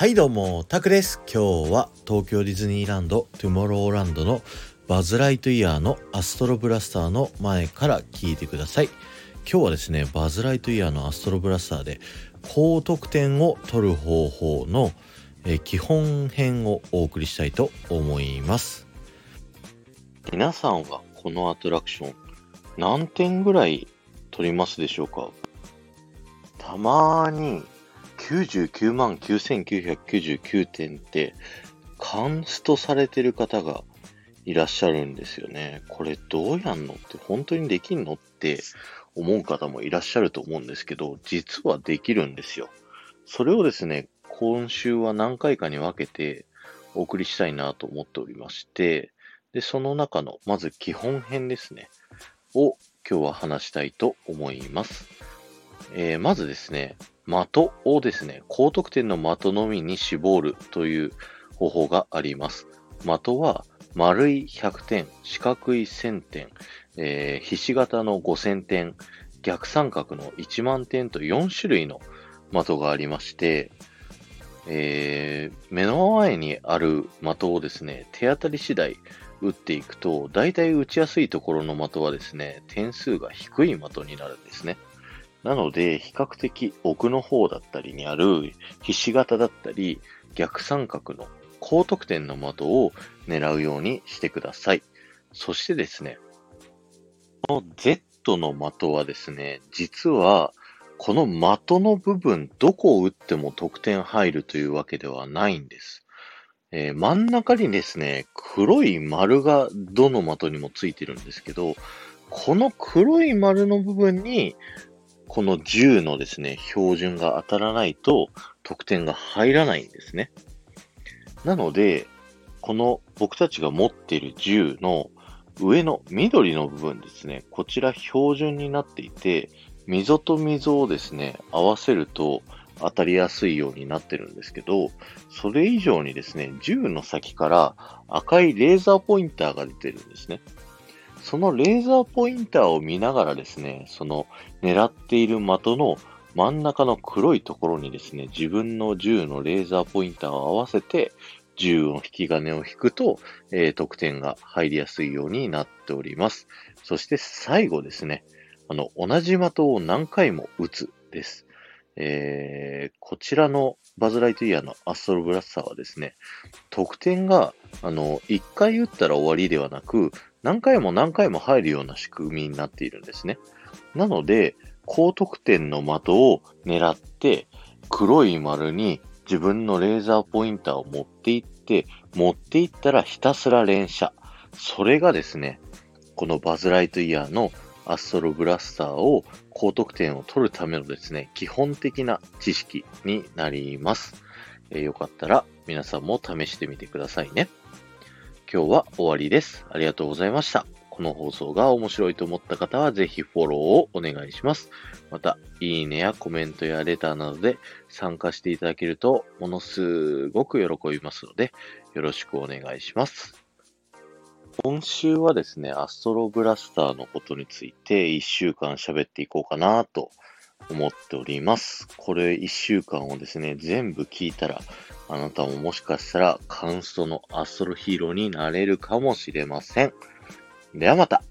はいどうも、タクです。今日は東京ディズニーランド、トゥモローランドのバズ・ライトイヤーのアストロブラスターの前から聞いてください。今日はですね、バズ・ライトイヤーのアストロブラスターで高得点を取る方法の、え基本編をお送りしたいと思います。皆さんはこのアトラクション何点ぐらい取りますでしょうか？たまに99万9999点ってカンストされてる方がいらっしゃるんですよね。これどうやんのって本当にできんのって思う方もいらっしゃると思うんですけど、実はできるんですよ。それをですね、今週は何回かに分けてお送りしたいなと思っておりまして、で、その中のまず基本編ですね、を今日は話したいと思います。えーまずですね、的をですね、高得点の的のみに絞るという方法があります。的は丸い100点、四角い1000点、えーひし形の5000点、逆三角の1万点と4種類の的がありまして、えー目の前にある的をですね、手当たり次第打っていくと、大体打ちやすいところの的はですね、点数が低い的になるんですね。なので、比較的奥の方だったりにある、ひし形だったり、逆三角の高得点の的を狙うようにしてください。そしてですね、この Z の的はですね、実は、この的の部分、どこを打っても得点入るというわけではないんです。えー真ん中にですね、黒い丸がどの的にもついてるんですけど、この黒い丸の部分に、この10のですね、標準が当たらないと得点が入らないんですね。なので、この僕たちが持っている10の上の緑の部分ですね、こちら標準になっていて、溝と溝をですね、合わせると当たりやすいようになってるんですけど、それ以上にですね、銃の先から赤いレーザーポインターが出てるんですね。そのレーザーポインターを見ながらですね、その狙っている的の真ん中の黒いところにですね、自分の銃のレーザーポインターを合わせて、銃の引き金を引くと、えー得点が入りやすいようになっております。そして最後ですね、あの、同じ的を何回も撃つです。えーこちらのバズ・ライトイヤーのアストロブラスターはですね、得点が、あの、1回撃ったら終わりではなく、何回も何回も入るような仕組みになっているんですね。なので、高得点の的を狙って、黒い丸に自分のレーザーポインターを持っていって、持っていったらひたすら連射。それがですね、このバズ・ライトイヤーのアストロブラスターを高得点を取るためのですね、基本的な知識になります。えーよかったら皆さんも試してみてくださいね。今日は終わりです。ありがとうございました。この放送が面白いと思った方はぜひフォローをお願いします。また、いいねやコメントやレターなどで参加していただけるとものすごく喜びますので、よろしくお願いします。今週はですね、アストロブラスターのことについて一週間喋っていこうかなと思っております。これ一週間をですね、全部聞いたら、あなたももしかしたらカウンストのアストロヒーローになれるかもしれません。ではまた。